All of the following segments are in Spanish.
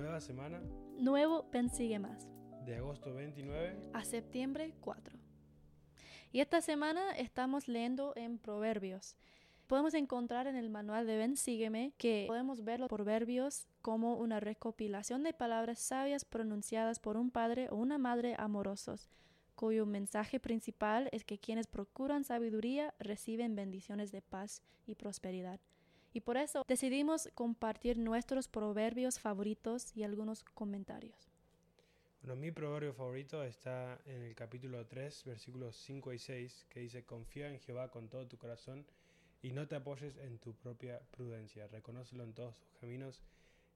Nueva semana. Nuevo Ven Sigue Más. De agosto 29 a septiembre 4. Y esta semana estamos leyendo en Proverbios. Podemos encontrar en el manual de Ven Sígueme que podemos ver los proverbios como una recopilación de palabras sabias pronunciadas por un padre o una madre amorosos, cuyo mensaje principal es que quienes procuran sabiduría reciben bendiciones de paz y prosperidad. Y por eso decidimos compartir nuestros proverbios favoritos y algunos comentarios. Bueno, mi proverbio favorito está en el capítulo 3, versículos 5 y 6, que dice, confía en Jehová con todo tu corazón y no te apoyes en tu propia prudencia, reconócelo en todos tus caminos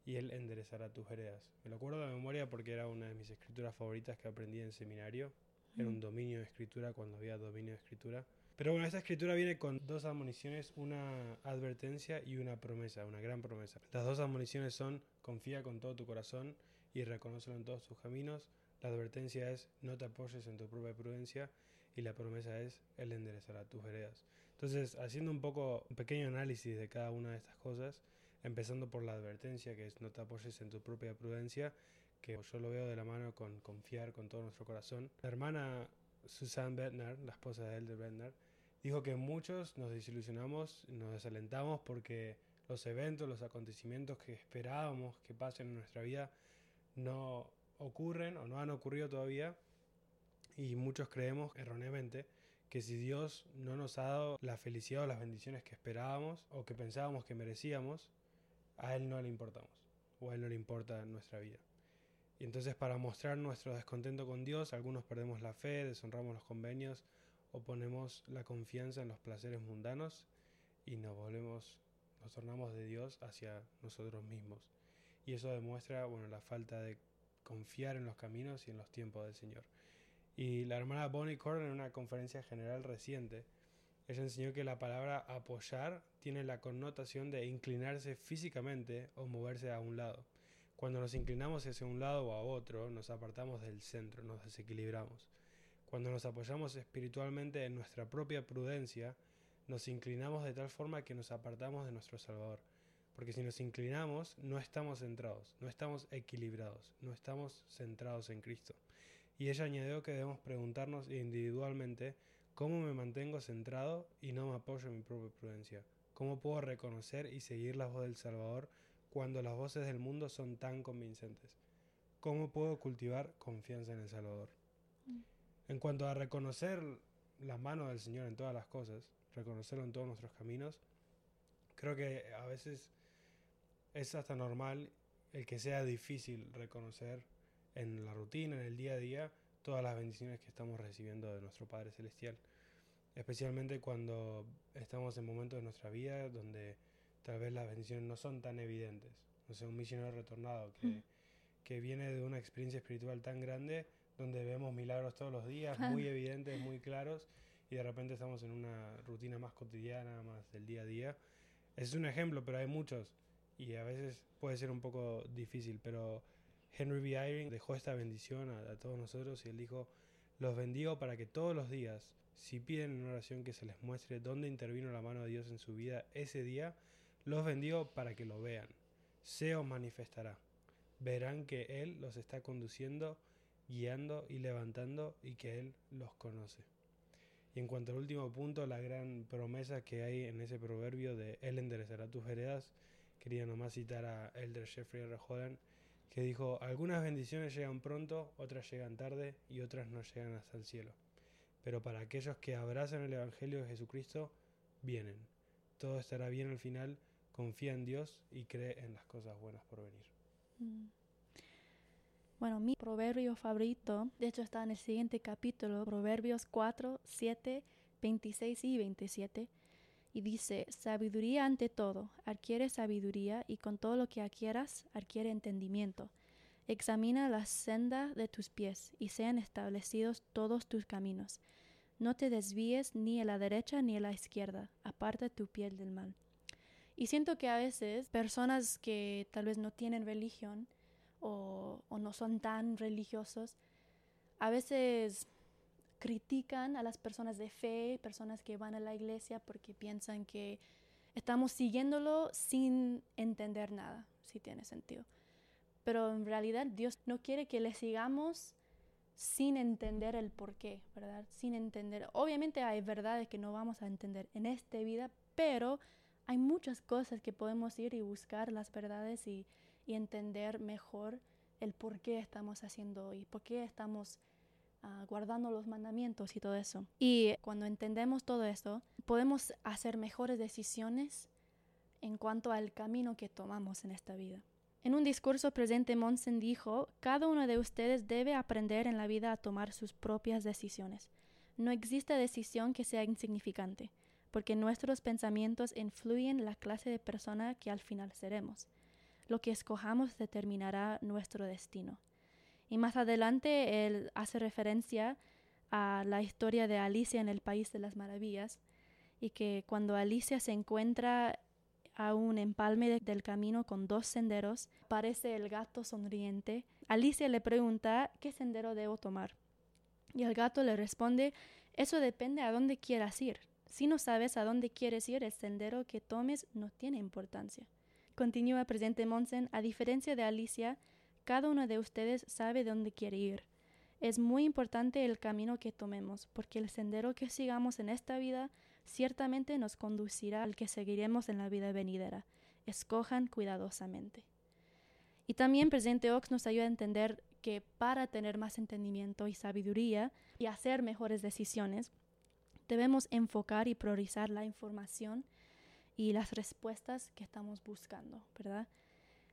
y Él enderezará tus heredas. Me lo acuerdo de memoria porque era una de mis escrituras favoritas que aprendí en seminario. Era un dominio de escritura cuando había dominio de escritura. Pero bueno, esta escritura viene con dos admoniciones, una advertencia y una promesa, una gran promesa. Las dos admoniciones son confía con todo tu corazón y reconócelo en todos tus caminos. La advertencia es no te apoyes en tu propia prudencia y la promesa es Él enderezará tus heredas. Entonces, haciendo un poco un pequeño análisis de cada una de estas cosas, empezando por la advertencia que es no te apoyes en tu propia prudencia, que yo lo veo de la mano con confiar con todo nuestro corazón. La hermana Susan Bednar, la esposa de Elder Bednar, dijo que muchos nos desilusionamos, nos desalentamos porque los eventos, los acontecimientos que esperábamos que pasen en nuestra vida no ocurren o no han ocurrido todavía y muchos creemos erróneamente que si Dios no nos ha dado la felicidad o las bendiciones que esperábamos o que pensábamos que merecíamos, a Él no le importamos o a Él no le importa nuestra vida. Y entonces para mostrar nuestro descontento con Dios, algunos perdemos la fe, deshonramos los convenios o ponemos la confianza en los placeres mundanos y nos volvemos, nos tornamos de Dios hacia nosotros mismos. Y eso demuestra, bueno, la falta de confiar en los caminos y en los tiempos del Señor. Y la hermana Bonnie Corden en una conferencia general reciente, ella enseñó que la palabra apoyar tiene la connotación de inclinarse físicamente o moverse a un lado. Cuando nos inclinamos hacia un lado o a otro, nos apartamos del centro, nos desequilibramos. Cuando nos apoyamos espiritualmente en nuestra propia prudencia, nos inclinamos de tal forma que nos apartamos de nuestro Salvador. Porque si nos inclinamos, no estamos centrados, no estamos equilibrados, no estamos centrados en Cristo. Y ella añadió que debemos preguntarnos individualmente cómo me mantengo centrado y no me apoyo en mi propia prudencia. ¿Cómo puedo reconocer y seguir la voz del Salvador cuando las voces del mundo son tan convincentes? ¿Cómo puedo cultivar confianza en el Salvador? Mm. En cuanto a reconocer la mano del Señor en todas las cosas, reconocerlo en todos nuestros caminos, creo que a veces es hasta normal el que sea difícil reconocer en la rutina, en el día a día, todas las bendiciones que estamos recibiendo de nuestro Padre Celestial. Especialmente cuando estamos en momentos de nuestra vida donde tal vez las bendiciones no son tan evidentes. No sé, un misionero retornado que, mm. que viene de una experiencia espiritual tan grande donde vemos milagros todos los días, muy evidentes, muy claros, y de repente estamos en una rutina más cotidiana, más del día a día. es un ejemplo, pero hay muchos, y a veces puede ser un poco difícil, pero Henry B. Eyring dejó esta bendición a, todos nosotros y él dijo, los bendigo para que todos los días, si piden en oración que se les muestre dónde intervino la mano de Dios en su vida ese día, los bendigo para que lo vean. Se os manifestará. Verán que Él los está conduciendo, guiando y levantando y que Él los conoce. Y en cuanto al último punto, la gran promesa que hay en ese proverbio de Él enderezará tus heredas, quería nomás citar a Elder Jeffrey R que dijo, algunas bendiciones llegan pronto, otras llegan tarde y otras no llegan hasta el cielo. Pero para aquellos que abrazan el Evangelio de Jesucristo, vienen. Todo estará bien al final, confía en Dios y cree en las cosas buenas por venir. Mm. Bueno, mi proverbio favorito, de hecho está en el siguiente capítulo, Proverbios 4, 7, 26 y 27 y dice, sabiduría ante todo, adquiere sabiduría y con todo lo que adquieras, adquiere entendimiento. Examina la senda de tus pies y sean establecidos todos tus caminos. No te desvíes ni a la derecha ni a la izquierda, aparta tu piel del mal. Y siento que a veces personas que tal vez no tienen religión o, no son tan religiosos, a veces critican a las personas de fe, personas que van a la iglesia porque piensan que estamos siguiéndolo sin entender nada, si tiene sentido. Pero en realidad Dios no quiere que le sigamos sin entender el por qué, ¿verdad? Sin entender. Obviamente hay verdades que no vamos a entender en esta vida, pero hay muchas cosas que podemos ir y buscar las verdades y, entender mejor el por qué estamos haciendo y por qué estamos uh, guardando los mandamientos y todo eso. Y cuando entendemos todo esto, podemos hacer mejores decisiones en cuanto al camino que tomamos en esta vida. En un discurso presente, Monsen dijo, cada uno de ustedes debe aprender en la vida a tomar sus propias decisiones. No existe decisión que sea insignificante, porque nuestros pensamientos influyen la clase de persona que al final seremos. Lo que escojamos determinará nuestro destino. Y más adelante él hace referencia a la historia de Alicia en el País de las Maravillas, y que cuando Alicia se encuentra a un empalme del camino con dos senderos. Parece el gato sonriente. Alicia le pregunta qué sendero debo tomar. Y el gato le responde, eso depende a dónde quieras ir. Si no sabes a dónde quieres ir, el sendero que tomes no tiene importancia. Continúa presente Monsen, a diferencia de Alicia, cada uno de ustedes sabe dónde quiere ir. Es muy importante el camino que tomemos, porque el sendero que sigamos en esta vida ciertamente nos conducirá al que seguiremos en la vida venidera. Escojan cuidadosamente. Y también Presente Ox nos ayuda a entender que para tener más entendimiento y sabiduría y hacer mejores decisiones, debemos enfocar y priorizar la información y las respuestas que estamos buscando, ¿verdad?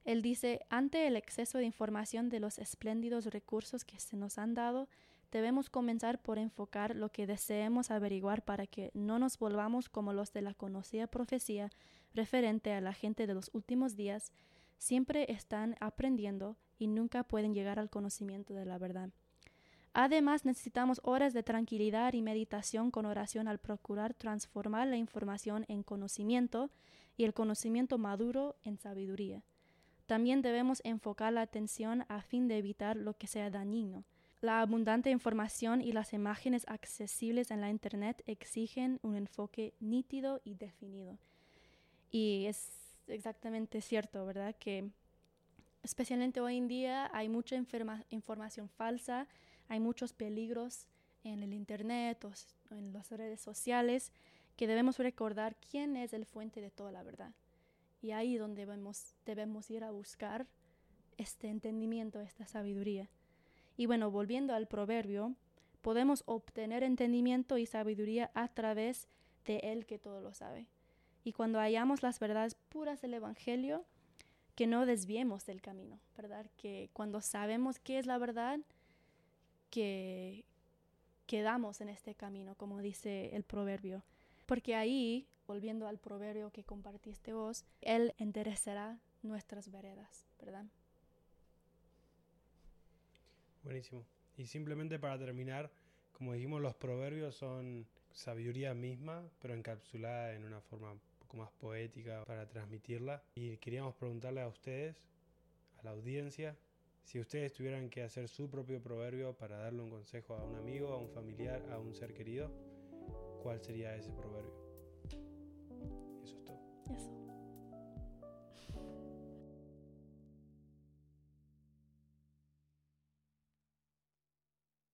Él dice, ante el exceso de información de los espléndidos recursos que se nos han dado, debemos comenzar por enfocar lo que deseemos averiguar para que no nos volvamos como los de la conocida profecía referente a la gente de los últimos días, siempre están aprendiendo y nunca pueden llegar al conocimiento de la verdad. Además, necesitamos horas de tranquilidad y meditación con oración al procurar transformar la información en conocimiento y el conocimiento maduro en sabiduría. También debemos enfocar la atención a fin de evitar lo que sea dañino, la abundante información y las imágenes accesibles en la Internet exigen un enfoque nítido y definido. Y es exactamente cierto, ¿verdad? Que especialmente hoy en día hay mucha información falsa, hay muchos peligros en el Internet o en las redes sociales que debemos recordar quién es el fuente de toda la verdad. Y ahí donde debemos, debemos ir a buscar este entendimiento, esta sabiduría. Y bueno, volviendo al proverbio, podemos obtener entendimiento y sabiduría a través de Él que todo lo sabe. Y cuando hallamos las verdades puras del Evangelio, que no desviemos del camino, ¿verdad? Que cuando sabemos qué es la verdad, que quedamos en este camino, como dice el proverbio. Porque ahí, volviendo al proverbio que compartiste vos, Él enderezará nuestras veredas, ¿verdad? Buenísimo. Y simplemente para terminar, como dijimos, los proverbios son sabiduría misma, pero encapsulada en una forma un poco más poética para transmitirla. Y queríamos preguntarle a ustedes, a la audiencia, si ustedes tuvieran que hacer su propio proverbio para darle un consejo a un amigo, a un familiar, a un ser querido, ¿cuál sería ese proverbio? Eso es todo. Eso.